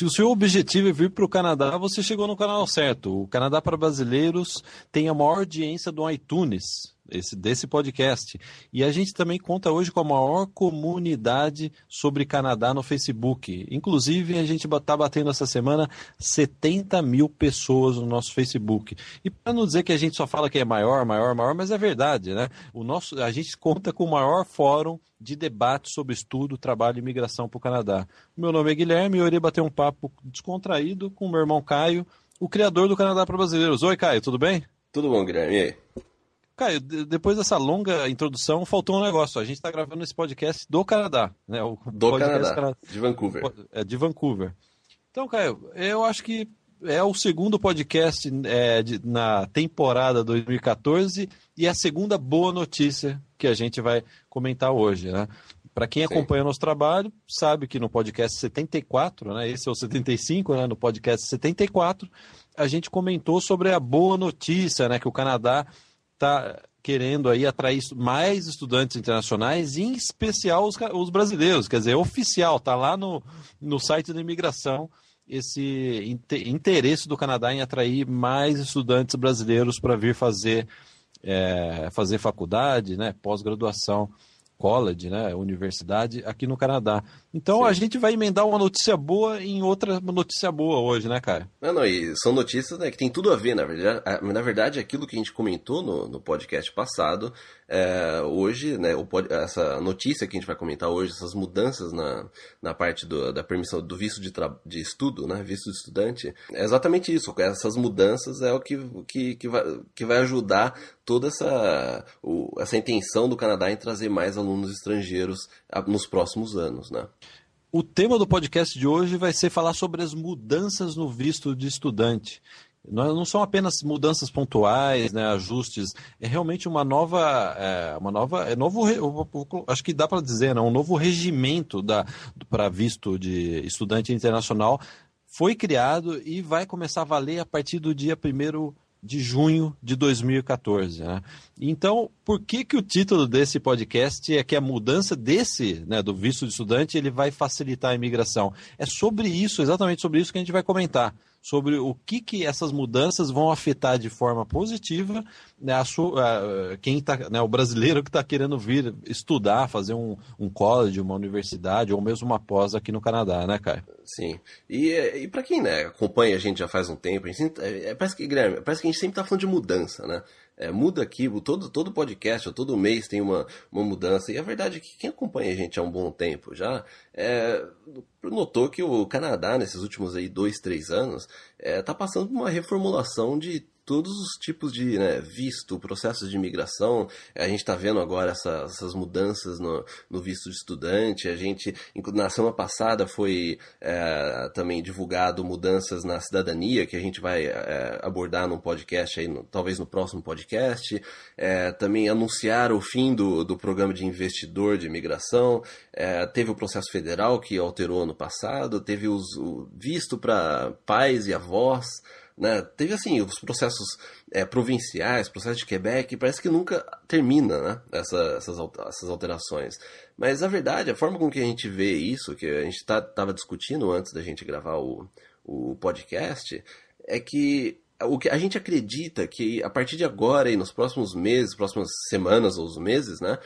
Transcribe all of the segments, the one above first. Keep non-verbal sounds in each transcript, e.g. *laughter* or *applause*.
Se o seu objetivo é vir para o Canadá, você chegou no canal certo. O Canadá para Brasileiros tem a maior audiência do iTunes esse, desse podcast. E a gente também conta hoje com a maior comunidade sobre Canadá no Facebook. Inclusive, a gente está batendo essa semana 70 mil pessoas no nosso Facebook. E para não dizer que a gente só fala que é maior, maior, maior, mas é verdade, né? O nosso, a gente conta com o maior fórum de debate sobre estudo, trabalho e imigração para o Canadá. Meu nome é Guilherme e eu irei bater um papo descontraído com o meu irmão Caio, o criador do Canadá para Brasileiros. Oi, Caio, tudo bem? Tudo bom, Guilherme. E aí? Caio, depois dessa longa introdução, faltou um negócio. A gente está gravando esse podcast do Canadá, né? O do Canadá, Canadá, de Vancouver. É, de Vancouver. Então, Caio, eu acho que é o segundo podcast é, de, na temporada 2014 e é a segunda boa notícia que a gente vai comentar hoje, né? Para quem Sim. acompanha o nosso trabalho, sabe que no podcast 74, né? Esse é o 75, né? No podcast 74, a gente comentou sobre a boa notícia, né? Que o Canadá está querendo aí atrair mais estudantes internacionais, em especial os, os brasileiros, quer dizer, oficial, está lá no, no site da imigração esse interesse do Canadá em atrair mais estudantes brasileiros para vir fazer, é, fazer faculdade, né, pós-graduação college, né, universidade aqui no Canadá. Então Sim. a gente vai emendar uma notícia boa em outra notícia boa hoje, né, cara? Não, não, e são notícias né, que tem tudo a ver, na verdade. Na verdade, aquilo que a gente comentou no, no podcast passado, é, hoje, né, o, essa notícia que a gente vai comentar hoje, essas mudanças na, na parte do, da permissão do visto de, de estudo, né, visto de estudante, é exatamente isso. Essas mudanças é o que, que, que, vai, que vai ajudar toda essa, o, essa intenção do Canadá em trazer mais alunos estrangeiros nos próximos anos, né? O tema do podcast de hoje vai ser falar sobre as mudanças no visto de estudante. Não são apenas mudanças pontuais, né, ajustes, é realmente uma nova, é, uma nova, é novo, acho que dá para dizer, né, um novo regimento para visto de estudante internacional foi criado e vai começar a valer a partir do dia 1 de junho de 2014. Né? Então, por que, que o título desse podcast é que a mudança desse, né, do visto de estudante, ele vai facilitar a imigração? É sobre isso, exatamente sobre isso que a gente vai comentar sobre o que, que essas mudanças vão afetar de forma positiva né, a sua, a, quem tá, né, o brasileiro que está querendo vir estudar, fazer um, um college, uma universidade ou mesmo uma pós aqui no Canadá, né, Caio? Sim. E, e para quem né, acompanha a gente já faz um tempo, a gente, é, parece, que, Guilherme, parece que a gente sempre está falando de mudança, né? É, muda aqui, todo, todo podcast, todo mês tem uma, uma mudança. E a verdade é que quem acompanha a gente há um bom tempo já é, notou que o Canadá, nesses últimos aí dois, três anos, está é, passando por uma reformulação de todos os tipos de né, visto, processos de imigração. A gente está vendo agora essa, essas mudanças no, no, visto de estudante. A gente, na semana passada, foi é, também divulgado mudanças na cidadania, que a gente vai é, abordar num podcast, aí, no, talvez no próximo podcast. É, também anunciaram o fim do, do programa de investidor de imigração. É, teve o processo federal que alterou no passado. Teve os, o visto para pais e avós. Né? Teve assim, os processos é, provinciais, processo de Quebec, parece que nunca termina né? Essa, essas, essas alterações. Mas a verdade, a forma com que a gente vê isso, que a gente estava tá, discutindo antes da gente gravar o, o podcast, é que o que a gente acredita que a partir de agora e nos próximos meses, próximas semanas ou meses, né,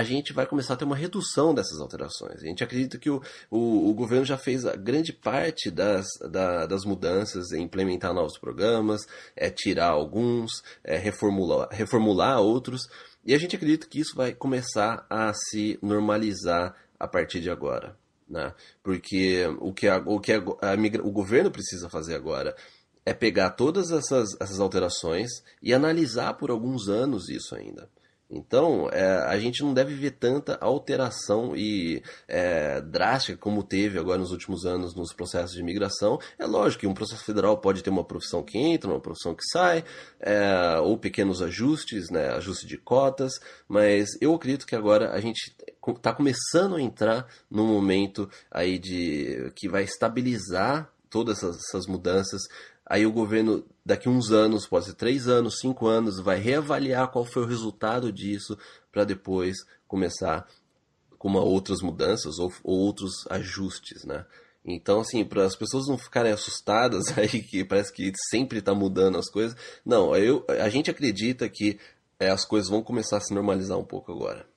a gente vai começar a ter uma redução dessas alterações. A gente acredita que o, o, o governo já fez a grande parte das, da, das mudanças em implementar novos programas, é tirar alguns, é reformular, reformular outros, e a gente acredita que isso vai começar a se normalizar a partir de agora. Né? Porque o que, a, o, que a, a, o governo precisa fazer agora é pegar todas essas, essas alterações e analisar por alguns anos isso ainda. Então, é, a gente não deve ver tanta alteração e é, drástica como teve agora nos últimos anos nos processos de imigração. É lógico que um processo federal pode ter uma profissão que entra, uma profissão que sai, é, ou pequenos ajustes, né, ajuste de cotas, mas eu acredito que agora a gente está começando a entrar num momento aí de que vai estabilizar todas essas, essas mudanças Aí o governo, daqui uns anos, pode ser três anos, cinco anos, vai reavaliar qual foi o resultado disso para depois começar com outras mudanças ou, ou outros ajustes, né? Então, assim, para as pessoas não ficarem assustadas *laughs* aí que parece que sempre está mudando as coisas. Não, eu, a gente acredita que é, as coisas vão começar a se normalizar um pouco agora.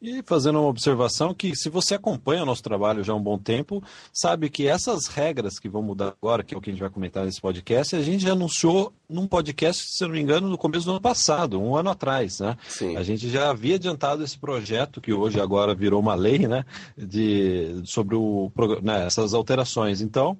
E fazendo uma observação que se você acompanha o nosso trabalho já há um bom tempo, sabe que essas regras que vão mudar agora, que é o que a gente vai comentar nesse podcast, a gente já anunciou num podcast, se não me engano, no começo do ano passado, um ano atrás, né? Sim. A gente já havia adiantado esse projeto, que hoje agora virou uma lei, né? De, sobre o, né, essas alterações. Então,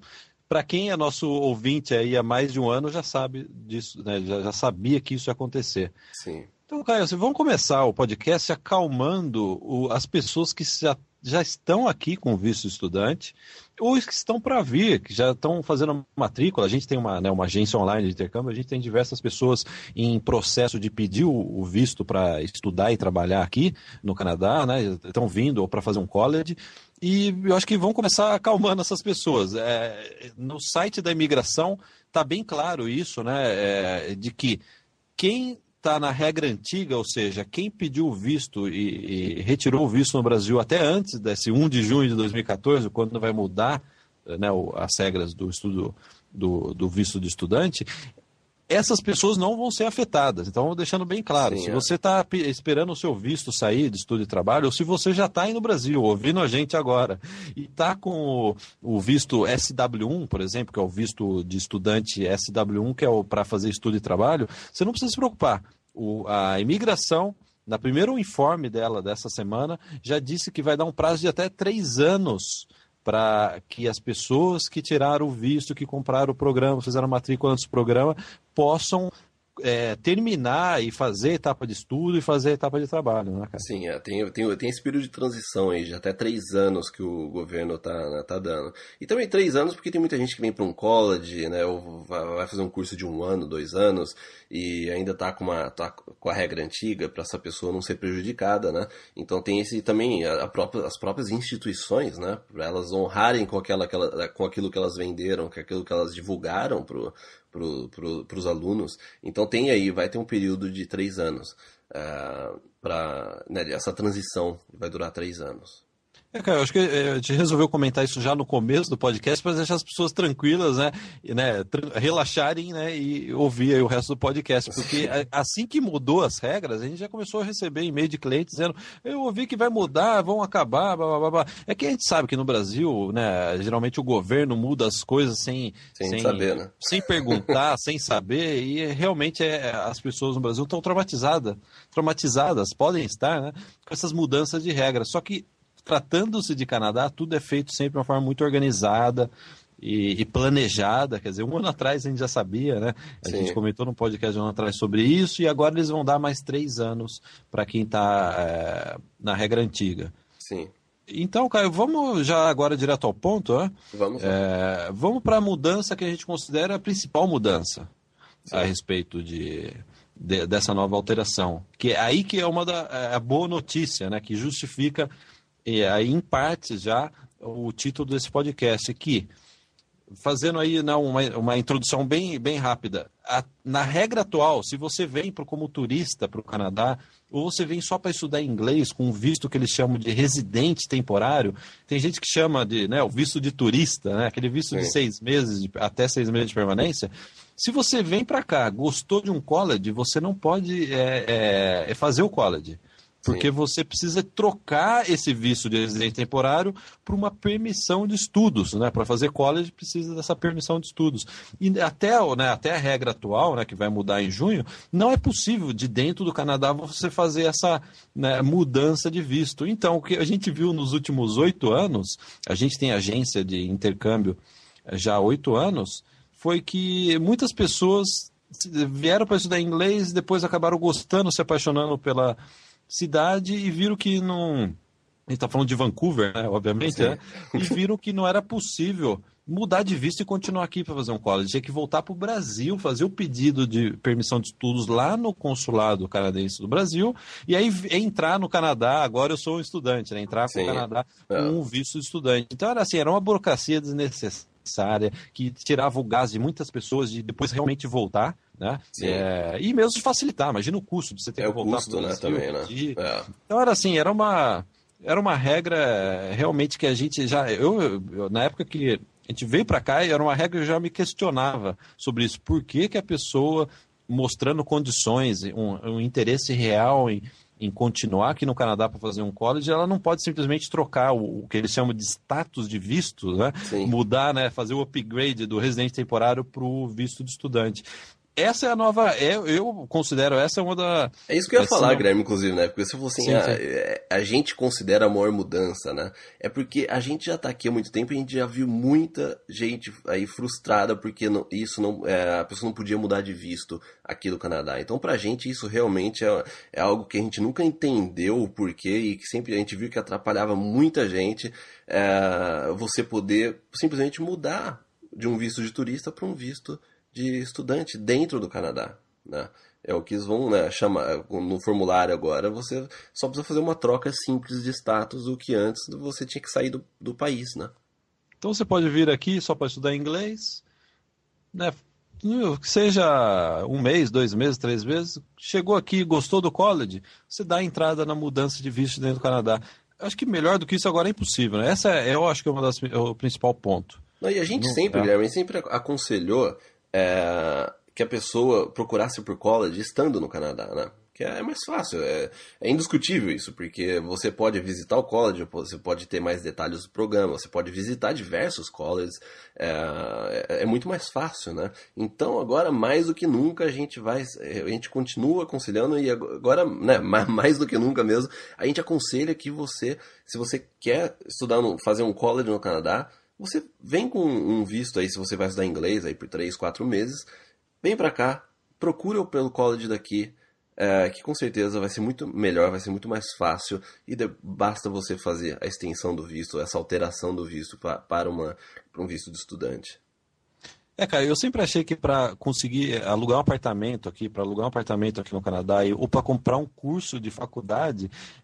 para quem é nosso ouvinte aí há mais de um ano, já sabe disso, né? já, já sabia que isso ia acontecer. Sim. Então, Caio, vamos começar o podcast acalmando o, as pessoas que já, já estão aqui com visto estudante ou que estão para vir, que já estão fazendo matrícula. A gente tem uma, né, uma agência online de intercâmbio, a gente tem diversas pessoas em processo de pedir o, o visto para estudar e trabalhar aqui no Canadá, né? Estão vindo ou para fazer um college. E eu acho que vão começar acalmando essas pessoas. É, no site da imigração está bem claro isso, né? É, de que quem está na regra antiga, ou seja, quem pediu o visto e, e, retirou o visto no Brasil até antes desse 1 de junho de 2014, quando vai mudar né, as regras do estudo do, do visto de estudante, essas pessoas não vão ser afetadas. Então, deixando bem claro, Sim, se é. você está esperando o seu visto sair de estudo e trabalho, ou se você já está aí no Brasil, ouvindo a gente agora, e está com o, o, visto SW1, por exemplo, que é o visto de estudante SW1, que é para fazer estudo e trabalho, você não precisa se preocupar. O, a imigração na primeiro informe dela dessa semana, já disse que vai dar um prazo de até três anos para que as pessoas que tiraram o visto, que compraram o programa, fizeram a matrícula antes do programa, possam é, terminar e fazer etapa de estudo e fazer etapa de trabalho, né, cara? Sim, é, tem, tem, tem esse período de transição aí, de até três anos que o governo tá, né, tá dando. E também três anos porque tem muita gente que vem para um college, né, ou vai fazer um curso de um ano, dois anos, e ainda tá com, uma, tá com a regra antiga para essa pessoa não ser prejudicada, né? Então tem esse também, a, a própria, as próprias instituições, né, para elas honrarem com, aquela, aquela, com aquilo que elas venderam, com aquilo que elas divulgaram pro para os alunos. Então tem aí, vai ter um período de três anos. Uh, eh, para né, essa transição vai durar três anos. É, cara, eu acho que eh, a gente resolveu comentar isso já no começo do podcast para deixar as pessoas tranquilas, né? E, né relaxarem né, e ouvir o resto do podcast. Porque assim que mudou as regras, a gente já começou a receber e-mail de clientes dizendo: eu ouvi que vai mudar, vão acabar, blá, blá, blá. É que a gente sabe que no Brasil, né, geralmente o governo muda as coisas sem, sem, sem saber, né? Sem perguntar, sem saber, e realmente é, as pessoas no Brasil estão traumatizadas, traumatizadas, podem estar, né? Com essas mudanças de regras. Só que tratando-se de Canadá, tudo é feito sempre de uma forma muito organizada e, e, planejada. Quer dizer, um ano atrás a gente já sabia, né? A Sim. gente comentou no podcast um ano atrás sobre isso, e agora eles vão dar mais três anos para quem está é, na regra antiga. Sim. Então, Caio, vamos já agora direto ao ponto, né? Vamos. É, vamos para a mudança que a gente considera a principal mudança Sim. a respeito de, de, dessa nova alteração. Que é aí que é uma da é a boa notícia, né? Que justifica e aí, em parte, já o título desse podcast, que, fazendo aí não, uma, uma introdução bem, bem rápida, a, na regra atual, se você vem pro, como turista para o Canadá, ou você vem só para estudar inglês, com o visto que eles chamam de residente temporário, tem gente que chama de né, o visto de turista, né, aquele visto Sim. de seis meses, de, até seis meses de permanência. Se você vem para cá, gostou de um college, você não pode é, é, é fazer o college. Porque Sim. você precisa trocar esse visto de residente temporário por uma permissão de estudos, né? Para fazer college precisa dessa permissão de estudos. E até, né, até a regra atual, né, que vai mudar em junho, não é possível de dentro do Canadá você fazer essa né, mudança de visto. Então, o que a gente viu nos últimos oito anos, a gente tem agência de intercâmbio já há oito anos, foi que muitas pessoas vieram para estudar inglês, depois acabaram gostando, se apaixonando pela cidade e viram que não. A gente está falando de Vancouver, né, obviamente, né, e viram que não era possível mudar de visto e continuar aqui para fazer um college. Tinha que voltar para o Brasil, fazer o pedido de permissão de estudos lá no consulado canadense do Brasil e aí entrar no Canadá. Agora eu sou um estudante, né? Entrar para o Canadá é. com um visto de estudante. Então era assim, era uma burocracia desnecessária que tirava o gás de muitas pessoas de depois realmente voltar. Né? É, e mesmo de facilitar, imagina o custo de você ter é que voltar. O custo, né, também, né? É. Então era assim, era uma era uma regra realmente que a gente já eu, eu na época que a gente veio para cá era uma regra que eu já me questionava sobre isso. Por que, que a pessoa, mostrando condições, um, um interesse real em, em continuar aqui no Canadá para fazer um college, ela não pode simplesmente trocar o, o que eles chamam de status de visto, né? mudar, né? fazer o upgrade do residente temporário para o visto de estudante essa é a nova. É, eu considero essa uma da. É isso que eu ia falar, Guilherme, inclusive, né? Porque se fosse assim, sim, a, é, a, gente considera a maior mudança, né? É porque a gente já tá aqui há muito tempo e a gente já viu muita gente aí frustrada porque não, isso não. É, a pessoa não podia mudar de visto aqui do Canadá. Então, pra gente, isso realmente é, é algo que a gente nunca entendeu o porquê e que sempre a gente viu que atrapalhava muita gente é, você poder simplesmente mudar de um visto de turista para um visto de estudante dentro do Canadá. Né? É o que eles vão né, chamar no formulário agora. Você só precisa fazer uma troca simples de status do que antes você tinha que sair do, do país, né? Então você pode vir aqui só para estudar inglês, né? Que seja um mês, dois meses, três meses, chegou aqui, gostou do college, você dá a entrada na mudança de visto dentro do Canadá. Acho que melhor do que isso agora é impossível, né? Essa é, eu acho que é, das, é o principal ponto. Não, e a gente Não, sempre, é. Guilherme, sempre aconselhou é, que a pessoa procurasse por college estando no Canadá, né? Que é mais fácil, é, é, indiscutível isso, porque você pode visitar o college, você pode ter mais detalhes do programa, você pode visitar diversos colleges, é, é, é muito mais fácil, né? Então agora mais do que nunca a gente vai, a gente continua aconselhando e agora, né, *laughs* mais do que nunca mesmo, a gente aconselha que você, se você quer estudar, no, fazer um college no Canadá, você vem com um visto aí, se você vai estudar inglês aí por 3, 4 meses, vem para cá, procura pelo college daqui, é, que com certeza vai ser muito melhor, vai ser muito mais fácil e de, basta você fazer a extensão do visto, essa alteração do visto pra, para, uma, para um visto de estudante. É, cara, eu sempre achei que para conseguir alugar um apartamento aqui, para alugar um apartamento aqui no Canadá, ou para comprar um curso de faculdade, é,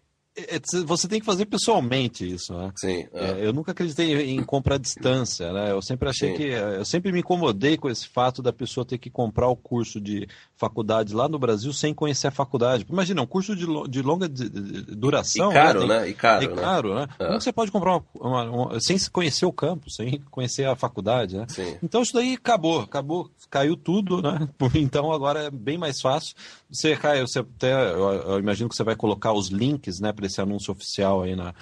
você tem que fazer pessoalmente isso, né? Sim. É. É, eu nunca acreditei em comprar à distância, né? Eu sempre achei Sim. que eu sempre me incomodei com esse fato da pessoa ter que comprar o curso de faculdade lá no Brasil sem conhecer a faculdade. Imagina, um curso de, de longa duração, e caro, né? né? E caro, e né? caro, né? É. Como você pode comprar uma, uma, uma, sem conhecer o campo, sem conhecer a faculdade, né? Sim. Então isso daí acabou, acabou, caiu tudo, né? *laughs* Então agora é bem mais fácil. Você, Caio, você até, eu, eu imagino que você vai colocar os links, né, para esse anúncio oficial aí na,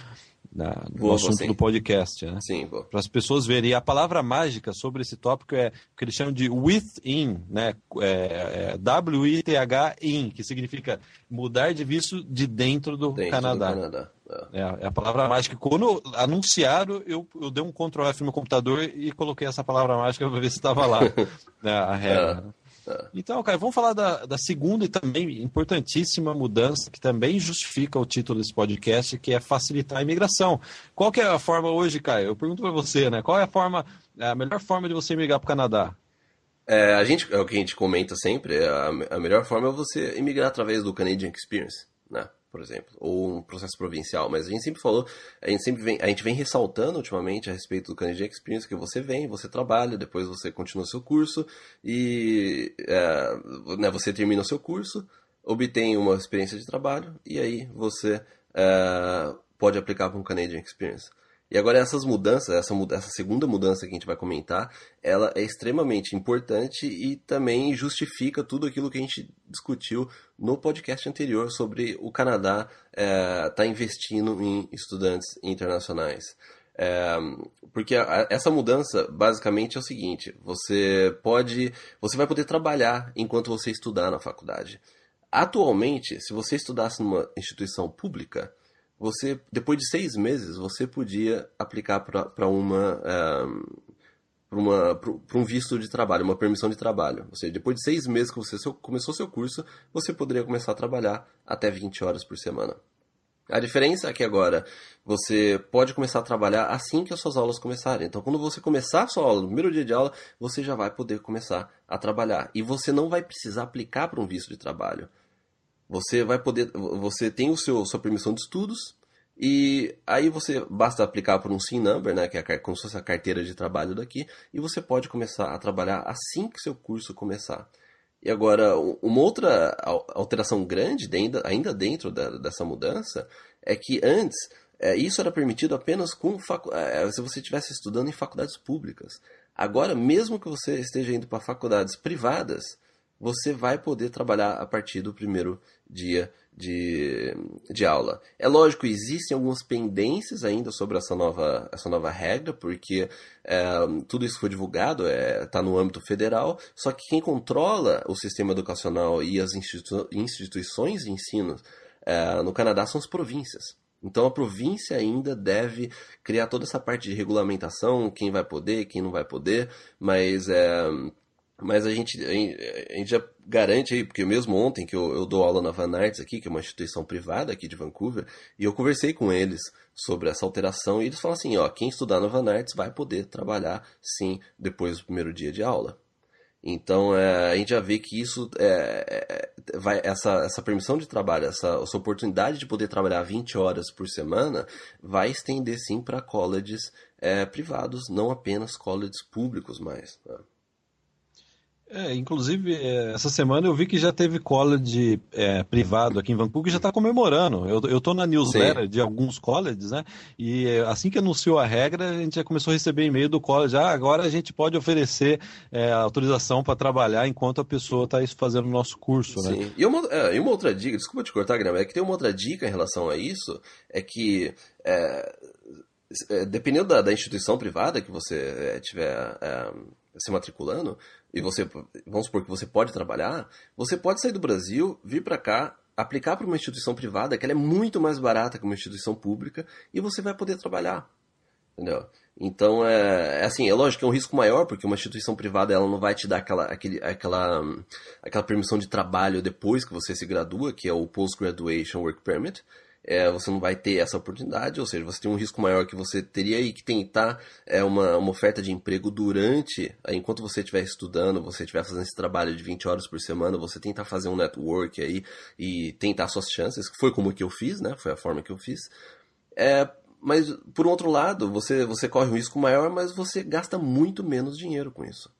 na, no assunto sim. do podcast, né? Sim, Para as pessoas verem. E a palavra mágica sobre esse tópico é o que eles chamam de within, né? É, é W-I-T-H-in, que significa mudar de visto de dentro do dentro Canadá. Do Canadá. É. é. é. a palavra mágica. Quando anunciaram, eu, eu dei um Ctrl F no computador e coloquei essa palavra mágica para ver se estava lá *laughs* né, a regra. É. Então, cara, vamos falar da, da segunda e também importantíssima mudança que também justifica o título desse podcast, que é facilitar a imigração. Qual que é a forma hoje, Caio? Eu pergunto para você, né? Qual é a forma, a melhor forma de você migrar para o Canadá? É, a gente, é o que a gente comenta sempre, é a, a melhor forma é você imigrar através do Canadian Experience, né? Por exemplo, ou um processo provincial, mas a gente sempre falou, a gente sempre vem, a gente vem ressaltando ultimamente a respeito do Canadian Experience que você vem, você trabalha, depois você continua seu curso e é, né, você termina o seu curso, obtém uma experiência de trabalho e aí você é, pode aplicar para um Canadian Experience. E agora essas mudanças, essa, essa segunda mudança que a gente vai comentar, ela é extremamente importante e também justifica tudo aquilo que a gente discutiu no podcast anterior sobre o Canadá estar é, tá investindo em estudantes internacionais. É, porque a, essa mudança basicamente é o seguinte: você pode, você vai poder trabalhar enquanto você estudar na faculdade. Atualmente, se você estudasse numa instituição pública, você depois de seis meses você podia aplicar para uma um, para um visto de trabalho, uma permissão de trabalho. Ou seja, depois de seis meses que você começou seu curso, você poderia começar a trabalhar até 20 horas por semana. A diferença é que agora você pode começar a trabalhar assim que as suas aulas começarem. Então, quando você começar a sua aula, no primeiro dia de aula, você já vai poder começar a trabalhar. E você não vai precisar aplicar para um visto de trabalho. Você vai poder, você tem o seu sua permissão de estudos e aí você basta aplicar por um SIN number, né, que é como se fosse a carteira de trabalho daqui, e você pode começar a trabalhar assim que seu curso começar. E agora, uma outra alteração grande, ainda dentro dessa mudança, é que antes é, isso era permitido apenas com é, se você estivesse estudando em faculdades públicas. Agora, mesmo que você esteja indo para faculdades privadas, você vai poder trabalhar a partir do primeiro dia de, de aula. É lógico, existem algumas pendências ainda sobre essa nova, essa nova regra, porque é, tudo isso foi divulgado, está é, tá no âmbito federal, só que quem controla o sistema educacional e as institu instituições de ensino é, no Canadá são as províncias. Então a província ainda deve criar toda essa parte de regulamentação, quem vai poder, quem não vai poder, mas é, mas a gente, a gente já garante aí, porque mesmo ontem que eu, eu dou aula na Van Arts aqui, que é uma instituição privada aqui de Vancouver, e eu conversei com eles sobre essa alteração, e eles falam assim, ó, quem estudar na Van Arts vai poder trabalhar sim depois do primeiro dia de aula. Então é, a gente já vê que isso é, é, vai, essa, essa permissão de trabalho, essa, essa oportunidade de poder trabalhar 20 horas por semana, vai estender sim para colleges é, privados, não apenas colleges públicos mais. Né? É, inclusive, é, essa semana eu vi que já teve college é, privado aqui em Vancouver que já está comemorando. Eu, eu tô na newsletter Sim. de alguns colleges, né? E é, assim que anunciou a regra, a gente já começou a receber e-mail do college. Ah, agora a gente pode oferecer é, autorização para trabalhar enquanto a pessoa está fazendo o nosso curso, né? Sim. E uma, é, e uma outra dica, desculpa te cortar, Graham, é que tem uma outra dica em relação a isso, é que dependendo da, da, instituição privada que você estiver se matriculando, e você, vamos supor que você pode trabalhar, você pode sair do Brasil, vir para cá, aplicar para uma instituição privada, que ela é muito mais barata que uma instituição pública, e você vai poder trabalhar. Entendeu? Então, é, é, assim, é lógico que é um risco maior, porque uma instituição privada ela não vai te dar aquela, aquele, aquela, aquela permissão de trabalho depois que você se gradua, que é o Post Graduation Work Permit, é, você não vai ter essa oportunidade, ou seja, você tem um risco maior que você teria que tentar é, uma, uma oferta de emprego durante, enquanto você estiver estudando, você estiver fazendo esse trabalho de 20 horas por semana, você tentar fazer um network aí e tentar suas chances, que foi como que eu fiz, né? Foi a forma que eu fiz. É, mas, por outro lado, você, você corre um risco maior, mas você gasta muito menos dinheiro com isso.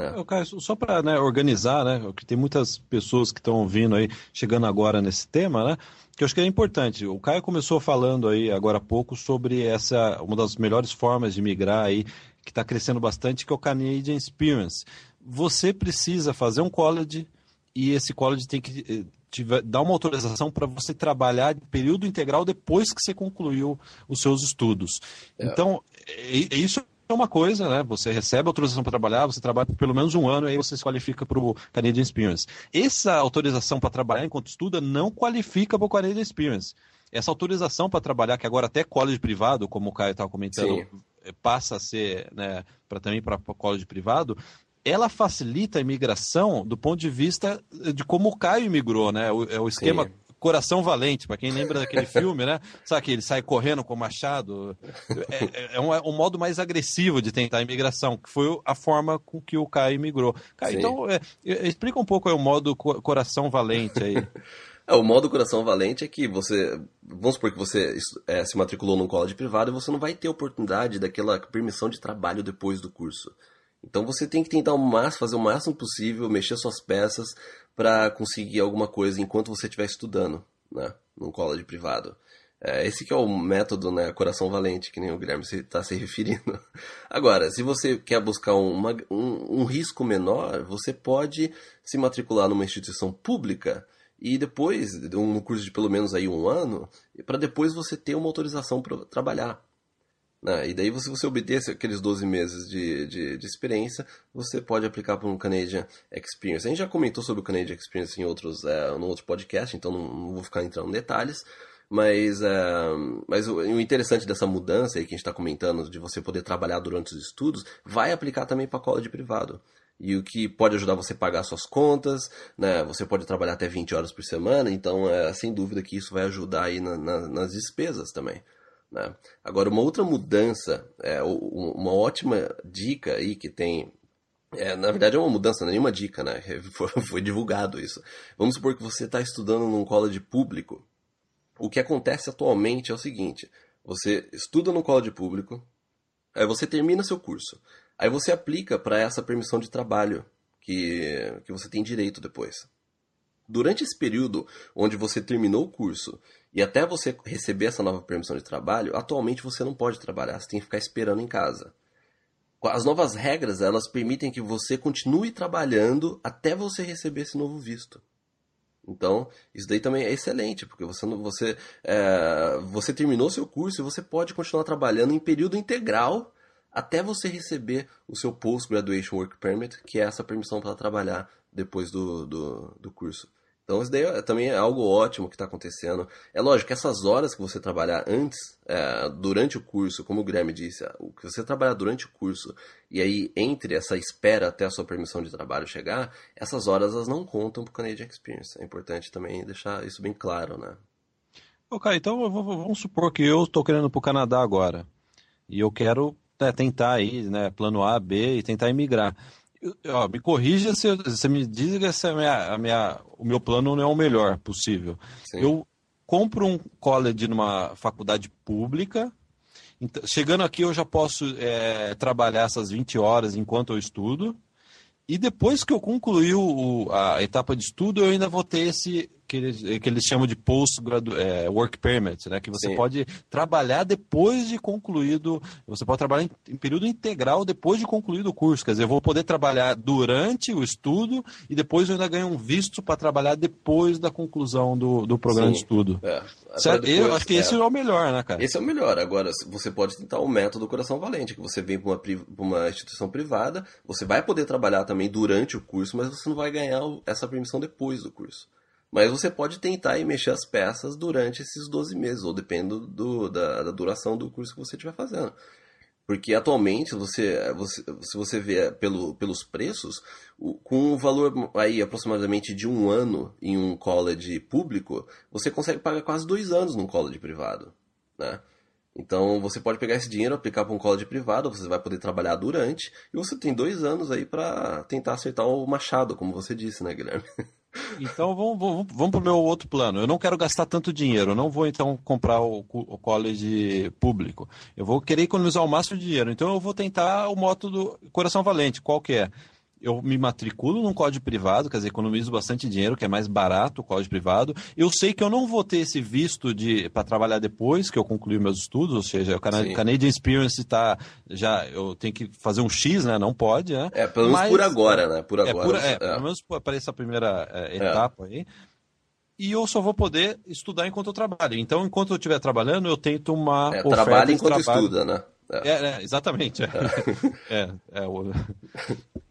É. Caio, só para né, organizar, né, que tem muitas pessoas que estão vindo aí, chegando agora nesse tema, né, que eu acho que é importante. O Caio começou falando aí agora há pouco sobre essa, uma das melhores formas de migrar aí, que está crescendo bastante, que é o Canadian Experience. Você precisa fazer um college e esse college tem que eh, tiver, dar uma autorização para você trabalhar de período integral depois que você concluiu os seus estudos. É. Então, é, é isso é uma coisa, né? Você recebe autorização para trabalhar, você trabalha por pelo menos um ano e aí você se qualifica para o Canadian Experience. Essa autorização para trabalhar enquanto estuda não qualifica para o Canadian Experience. Essa autorização para trabalhar, que agora até college privado, como o Caio estava comentando, Sim. Eh, passa a ser né, para também para college privado, ela facilita a imigração do ponto de vista de como o Caio imigrou, né? O, é o esquema Sim. Coração Valente, para quem lembra daquele filme, né? Sabe que ele sai correndo com o machado? É, é, é um, é, um, modo mais agressivo de tentar a imigração, que foi a forma com que o Caio imigrou. Caio, então, é, explica um pouco aí, o modo Coração Valente aí. *laughs* É, o modo coração valente é que você, vamos supor que você é, se matriculou num college privado e você não vai ter oportunidade daquela permissão de trabalho depois do curso. Então você tem que tentar o máximo, fazer o máximo possível, mexer suas peças para conseguir alguma coisa enquanto você estiver estudando, né, num college privado. É, esse que é o método, né, coração valente, que nem o Guilherme está se *laughs* referindo. Agora, se você quer buscar uma, um, um risco menor, você pode se matricular numa instituição pública e depois, um curso de pelo menos aí um ano, para depois você ter uma autorização para trabalhar. Né? E daí, se você obter aqueles 12 meses de, de, de experiência, você pode aplicar para um Canadian Experience. A gente já comentou sobre o Canadian Experience em outros, é, no outro podcast, então não, não vou ficar entrando em detalhes. Mas, uh, mas o, o, interessante dessa mudança aí que a gente está comentando, de você poder trabalhar durante os estudos, vai aplicar também para college privado. E o que pode ajudar você a pagar suas contas, né? Você pode trabalhar até 20 horas por semana, então é sem dúvida que isso vai ajudar aí na, na, nas despesas também. Né? Agora, uma outra mudança, é, uma ótima dica aí que tem é, na verdade é uma mudança, é nenhuma dica, né? *laughs* Foi, foi divulgado isso. Vamos supor que você está estudando num college público o que acontece atualmente é o seguinte: você estuda no college público, aí você termina seu curso, aí você aplica para essa permissão de trabalho que, que você tem direito depois. Durante esse período onde você terminou o curso e até você receber essa nova permissão de trabalho, atualmente você não pode trabalhar, você tem que ficar esperando em casa. As novas regras, elas permitem que você continue trabalhando até você receber esse novo visto. Então, isso daí também é excelente, porque você, você, é, você terminou seu curso e você pode continuar trabalhando em período integral até você receber o seu Post-Graduation Work Permit, que é essa permissão para trabalhar depois do, do, do curso. Então isso daí é, também é algo ótimo que está acontecendo. É lógico que essas horas que você trabalhar antes, é, durante o curso, como o Guilherme disse, o que você trabalhar durante o curso e aí entre essa espera até a sua permissão de trabalho chegar, essas horas elas não contam para o Canadian Experience. É importante também deixar isso bem claro, né? Ok, então vamos supor que eu estou querendo para o Canadá agora e eu quero né, tentar aí, né, plano A, B e tentar imigrar. Ó, me corrija se você me diz que é a minha, a minha, o meu plano não é o melhor possível. Sim. Eu compro um college numa faculdade pública. Então, chegando aqui, eu já posso é, trabalhar essas 20 horas enquanto eu estudo. E depois que eu concluir o, a etapa de estudo, eu ainda vou ter esse que eles, que eles chamam de post é, work permit, né? Que você Sim. pode trabalhar depois de concluído, você pode trabalhar em, em, período integral depois de concluído o curso. Quer dizer, eu vou poder trabalhar durante o estudo e depois eu ainda ganho um visto para trabalhar depois da conclusão do, do programa Sim. de estudo. É. Depois, eu acho que é. esse é o melhor, né, cara? Esse é o melhor. Agora, você pode tentar o método Coração Valente, que você vem para uma, uma instituição privada, você vai poder trabalhar também durante o curso, mas você não vai ganhar essa permissão depois do curso. Mas você pode tentar e mexer as peças durante esses 12 meses, ou dependendo do, da, da, duração do curso que você estiver fazendo. Porque atualmente, você, você, se você vê pelo, pelos preços, o, com um valor aí aproximadamente de um ano em um college público, você consegue pagar quase dois anos num college privado. Né? Então você pode pegar esse dinheiro, aplicar para um college privado, você vai poder trabalhar durante, e você tem dois anos aí para tentar acertar o machado, como você disse, né, Guilherme? *laughs* Então vamos, vamos, vamos para o meu outro plano. Eu não quero gastar tanto dinheiro, eu não vou então comprar o, o college público. Eu vou querer economizar o máximo de dinheiro. Então eu vou tentar o moto do Coração Valente, qual que é? Eu me matriculo num código privado, quer dizer, economizo bastante dinheiro, que é mais barato o código privado. Eu sei que eu não vou ter esse visto de para trabalhar depois que eu concluir meus estudos, ou seja, o Canadian, Canadian Experience está já eu tenho que fazer um X, né? Não pode, né? É, pelo menos Mas, por agora, né? Por agora. É, por, é, é. pelo menos para essa primeira é, é, etapa aí. E eu só vou poder estudar enquanto eu trabalho. Então, enquanto eu estiver trabalhando, eu tento uma. É, trabalho enquanto trabalho. estuda, né? É, é exatamente. É. é, é o...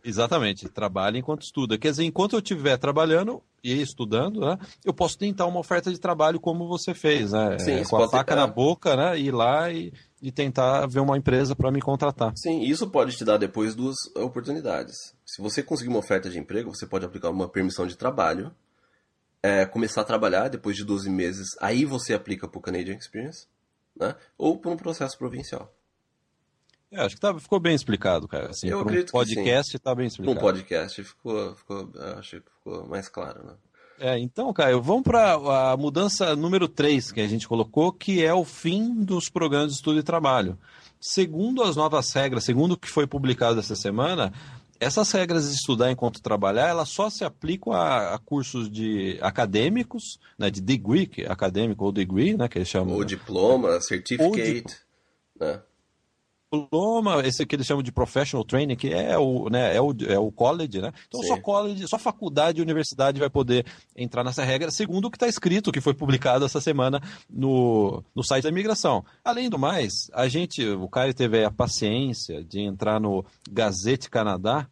Exatamente, trabalha enquanto estuda. Quer dizer, enquanto eu estiver trabalhando e estudando, né, eu posso tentar uma oferta de trabalho como você fez, né? Sim, é, com a faca na boca, né? Ir lá e, e tentar ver uma empresa para me contratar. Sim, isso pode te dar depois duas oportunidades. Se você conseguir uma oferta de emprego, você pode aplicar uma permissão de trabalho, é, começar a trabalhar depois de 12 meses, aí você aplica para o Canadian Experience, né? Ou para um processo provincial. É, acho que tá, ficou bem explicado, cara. Assim, Eu acredito um podcast está bem explicado. Um podcast ficou, ficou, acho que ficou mais claro, né? É, então, Caio, vamos para a mudança número 3 que a gente colocou, que é o fim dos programas de estudo e trabalho. Segundo as novas regras, segundo o que foi publicado essa semana, essas regras de estudar enquanto trabalhar, elas só se aplicam a, a cursos de acadêmicos, né, de degree, é acadêmico ou degree, né, que eles chamam. Ou diploma, certificate, ou né? Diploma, esse que eles chamam de professional training, que é o, né, é o, é o college, né? Então Sim. só college, só faculdade e universidade vai poder entrar nessa regra, segundo o que está escrito, que foi publicado essa semana no, no site da imigração. Além do mais, a gente, o Caio teve a paciência de entrar no Gazette Canadá,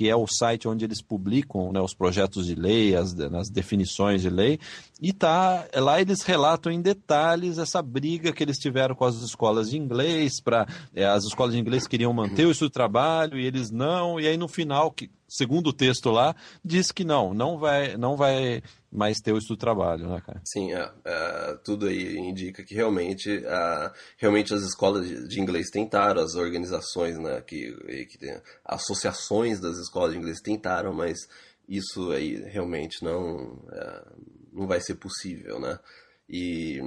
que é o site onde eles publicam né, os projetos de lei, as, as definições de lei, e tá lá eles relatam em detalhes essa briga que eles tiveram com as escolas de inglês, para é, as escolas de inglês queriam manter o de trabalho e eles não, e aí no final, que, segundo o texto lá, diz que não, não vai, não vai mais ter o estudo de trabalho, né, cara? Sim, é, é, tudo aí indica que realmente, é, realmente as escolas de, de, inglês tentaram, as organizações, né, que, que tem, associações das escolas de inglês tentaram, mas isso aí realmente não, é, não vai ser possível, né? E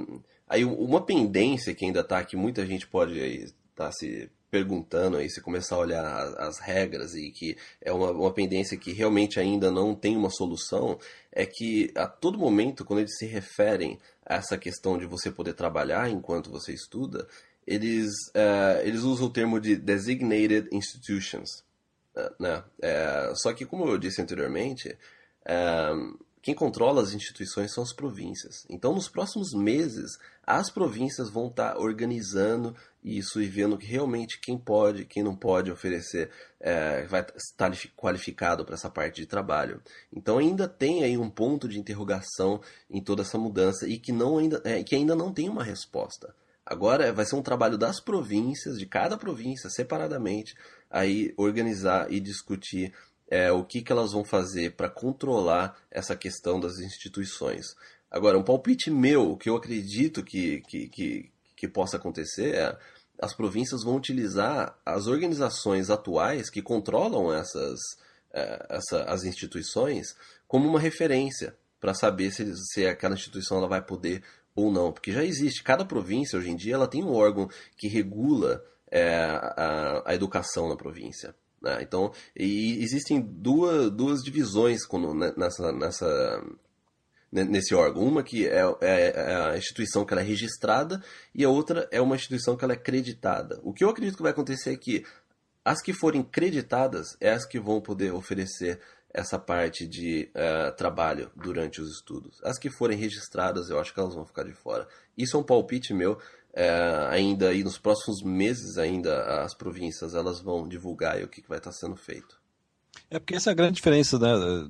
aí uma pendência que ainda está que muita gente pode estar tá se perguntando aí, se começar a olhar as, as regras e que é uma, uma pendência que realmente ainda não tem uma solução, é que a todo momento, quando eles se referem a essa questão de você poder trabalhar enquanto você estuda, eles, uh, eles usam o termo de designated institutions. Uh, né? Uh, só que, como eu disse anteriormente, quem controla as instituições são as províncias. Então, nos próximos meses, as províncias vão estar organizando isso e vendo que realmente quem pode, quem não pode oferecer, é, vai estar qualificado para essa parte de trabalho. Então, ainda tem aí um ponto de interrogação em toda essa mudança e que, não ainda, é, que ainda não tem uma resposta. Agora vai ser um trabalho das províncias, de cada província, separadamente, aí organizar e discutir é, o que, que elas vão fazer para controlar essa questão das instituições. Agora, um palpite meu, que eu acredito que, que, que, que possa acontecer é as províncias vão utilizar as organizações atuais que controlam essas, é, essa, as instituições como uma referência para saber se, se aquela instituição ela vai poder ou não. Porque já existe, cada província hoje em dia ela tem um órgão que regula é, a, a educação na província. Né? Então, existem duas, duas divisões quando, né, nessa, nessa, nesse órgão. Uma que é, é, é, a instituição que ela é registrada e a outra é uma instituição que ela é creditada. O que eu acredito que vai acontecer é que as que forem creditadas é as que vão poder oferecer essa parte de uh, trabalho durante os estudos. As que forem registradas, eu acho que elas vão ficar de fora. Isso é um palpite meu é, ainda aí nos próximos meses ainda as províncias elas vão divulgar o que, que vai estar sendo feito. É porque essa é a grande diferença da né,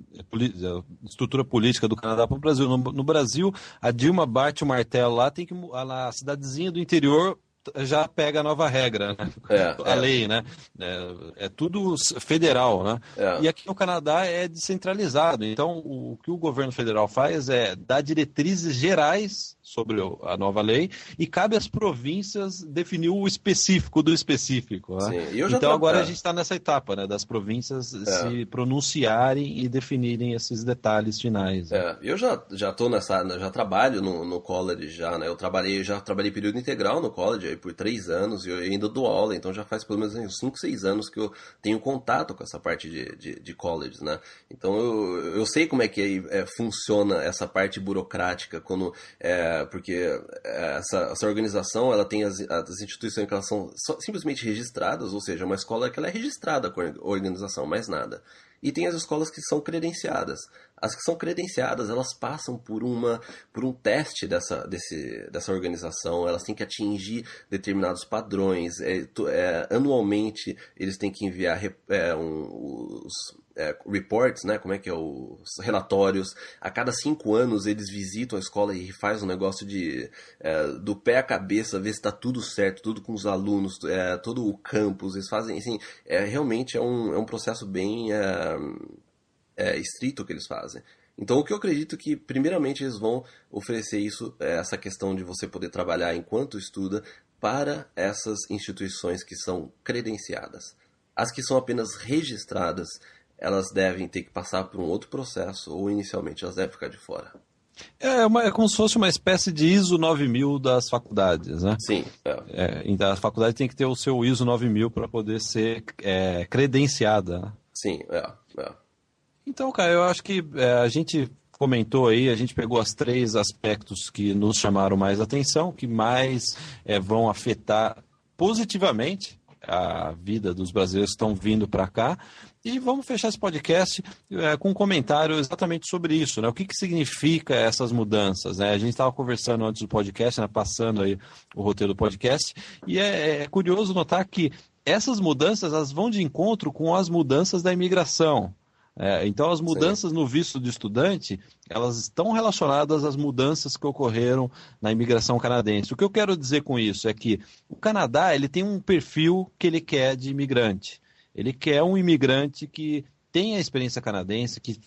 estrutura política do Canadá para o Brasil. No, no, Brasil, a Dilma bate o martelo lá, tem que a cidadezinha do interior já pega a nova regra, né? é, *laughs* a é. lei, né? É, é, tudo federal, né? É. E aqui no Canadá é descentralizado. Então, o que o governo federal faz é dar diretrizes gerais sobre a nova lei e cabe às províncias definir o específico do específico. Né? então agora a gente está nessa etapa né, das províncias é. se pronunciarem e definirem esses detalhes finais. Né? É, eu já já tô nessa, já trabalho no, no college já, né? Eu trabalhei já trabalhei período integral no college aí por três anos e eu ainda dou aula, então já faz pelo menos uns cinco, seis anos que eu tenho contato com essa parte de, de, de college, né? Então eu, eu sei como é que é, funciona essa parte burocrática quando é, porque é, essa, essa organização ela tem as, as instituições que elas são simplesmente registradas, ou seja, uma escola que ela é registrada com a organização, mais nada. E tem as escolas que são credenciadas. As que são credenciadas, elas passam por, uma, por um teste dessa, desse, dessa organização, elas têm que atingir determinados padrões. É, é, anualmente, eles têm que enviar é, um, os é, reports, né? Como é que é os relatórios. A cada cinco anos eles visitam a escola e faz um negócio de é, do pé à cabeça, ver se está tudo certo, tudo com os alunos, é, todo o campus. Eles fazem, assim, é, realmente é um, é um processo bem é, é, estrito que eles fazem. Então, o que eu acredito que, primeiramente, eles vão oferecer isso, é, essa questão de você poder trabalhar enquanto estuda para essas instituições que são credenciadas. As que são apenas registradas, elas devem ter que passar por um outro processo ou inicialmente elas devem ficar de fora. É, uma, é como se fosse uma espécie de ISO 9000 das faculdades, né? Sim. É. É, então a faculdade tem que ter o seu ISO 9000 para poder ser é, credenciada. Né? Sim, é, é. Então, cara, eu acho que é, a gente comentou aí, a gente pegou os três aspectos que nos chamaram mais atenção, que mais é, vão afetar positivamente a vida dos brasileiros que estão vindo para cá. E vamos fechar esse podcast é, com um comentário exatamente sobre isso, né? O que, que significa essas mudanças? Né? A gente estava conversando antes do podcast, né? passando aí o roteiro do podcast, e é, é curioso notar que essas mudanças elas vão de encontro com as mudanças da imigração. É, então, as mudanças Sim. no visto de estudante, elas estão relacionadas às mudanças que ocorreram na imigração canadense. O que eu quero dizer com isso é que o Canadá ele tem um perfil que ele quer de imigrante. Ele quer um imigrante que tenha experiência canadense, que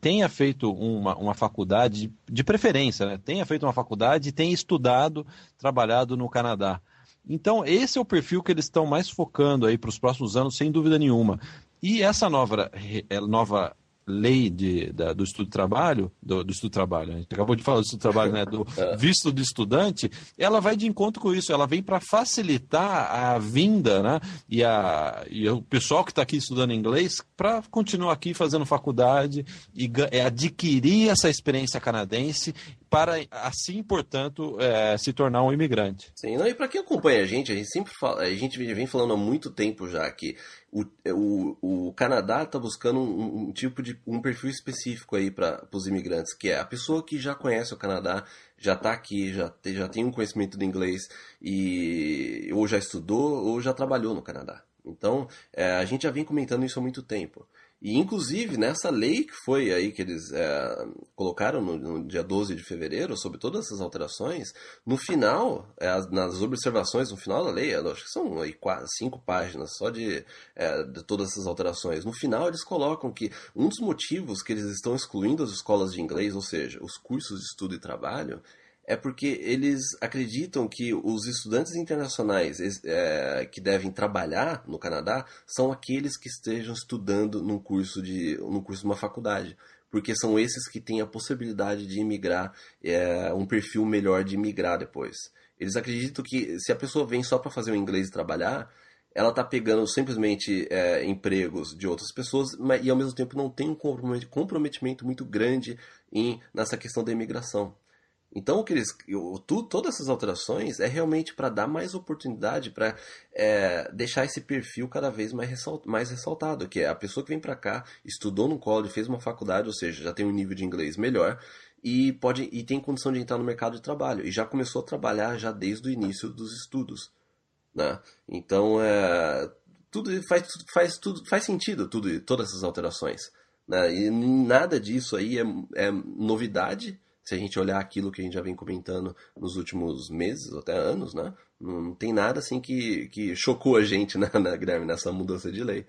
tenha feito uma, uma faculdade, de preferência, né? tenha feito uma faculdade e tenha estudado, trabalhado no Canadá. Então, esse é o perfil que eles estão mais focando aí para os próximos anos, sem dúvida nenhuma. E essa nova, é, nova lei de, da, do estudo de trabalho, do, do, estudo de trabalho, a gente acabou de falar do estudo de trabalho, né, do *laughs* é. visto de estudante, ela vai de encontro com isso, ela vem para facilitar a vinda, né, e, a, e o pessoal que está aqui estudando inglês para continuar aqui fazendo faculdade e é, adquirir essa experiência canadense para assim, portanto, é, se tornar um imigrante. Sim, não, e para quem acompanha a gente, a gente sempre fala, a gente vem falando há muito tempo já que o, o, o Canadá está buscando um, um, tipo de um perfil específico aí para os imigrantes, que é a pessoa que já conhece o Canadá, já está aqui, já, já tem um conhecimento do inglês e ou já estudou ou já trabalhou no Canadá. Então, é, a gente já vem comentando isso há muito tempo. E, inclusive, nessa lei que foi aí que eles é, colocaram no, no, dia 12 de fevereiro, sobre todas essas alterações, no final, é, nas observações, no final da lei, acho que são aí quase cinco páginas só de, é, de todas essas alterações. No final, eles colocam que um dos motivos que eles estão excluindo as escolas de inglês, ou seja, os cursos de estudo e trabalho, é porque eles acreditam que os estudantes internacionais é, que devem trabalhar no Canadá são aqueles que estejam estudando num curso de, num curso de uma faculdade. Porque são esses que têm a possibilidade de imigrar, é, um perfil melhor de imigrar depois. Eles acreditam que se a pessoa vem só para fazer o inglês e trabalhar, ela está pegando simplesmente é, empregos de outras pessoas mas, e ao mesmo tempo não tem um comprometimento muito grande em, nessa questão da imigração. Então, o que eles, tu, todas essas alterações é realmente para dar mais oportunidade, para é, deixar esse perfil cada vez mais, ressalt, mais ressaltado, que é a pessoa que vem para cá, estudou no college, fez uma faculdade, ou seja, já tem um nível de inglês melhor e pode e tem condição de entrar no mercado de trabalho e já começou a trabalhar já desde o início dos estudos, né? Então, é, tudo faz, faz tudo faz sentido tudo todas essas alterações, né? E nada disso aí é, é novidade se a gente olhar aquilo que a gente já vem comentando nos últimos meses, até anos, né? Não tem nada assim que, que chocou a gente, *laughs* né, né, Guilherme, nessa mudança de lei.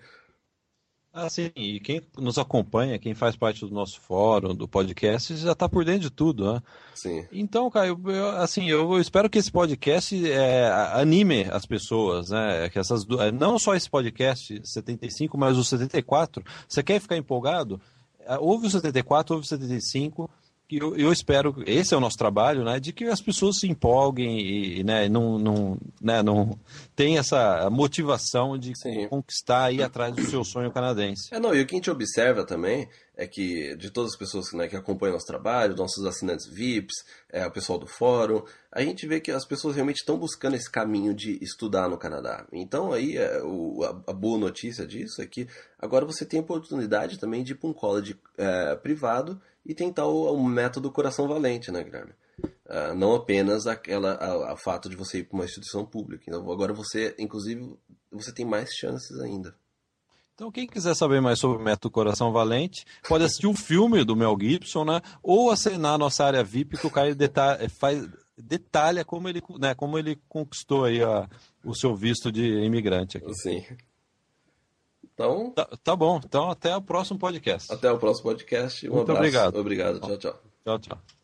Ah, sim, e quem nos acompanha, quem faz parte do nosso fórum, do podcast, já está por dentro de tudo, né? Sim. Então, Caio, eu, assim, eu espero que esse podcast é, anime as pessoas, né? Que essas, não só esse podcast 75, mas o 74. Você quer ficar empolgado? Ouve o 74, ouve o 75 eu, eu espero, esse é o nosso trabalho, né, de que as pessoas se empolguem e né, não, não, né, não tem essa motivação de Sim. conquistar aí atrás do seu sonho canadense. É, não, e o que a gente observa também é que de todas as pessoas né, que acompanham nosso trabalho, nossos assinantes VIPs, é, o pessoal do fórum, a gente vê que as pessoas realmente estão buscando esse caminho de estudar no Canadá. Então aí é, o, a, a, boa notícia disso é que agora você tem a oportunidade também de ir para um college é, privado e tentar o, o, método coração valente, né, Guilherme? Uh, não apenas aquela a, a, fato de você ir para uma instituição pública. Então agora você, inclusive, você tem mais chances ainda. Então, quem quiser saber mais sobre o método Coração Valente, pode assistir o filme do Mel Gibson, né? Ou assinar a nossa área VIP, que o Caio detalha, faz, detalha como ele, né, como ele conquistou aí a, o seu visto de imigrante aqui. Sim. Então. Tá, tá, bom. Então, até o próximo podcast. Até o próximo podcast. Um Muito abraço. obrigado. Obrigado. Tchau, tchau. Tchau, tchau.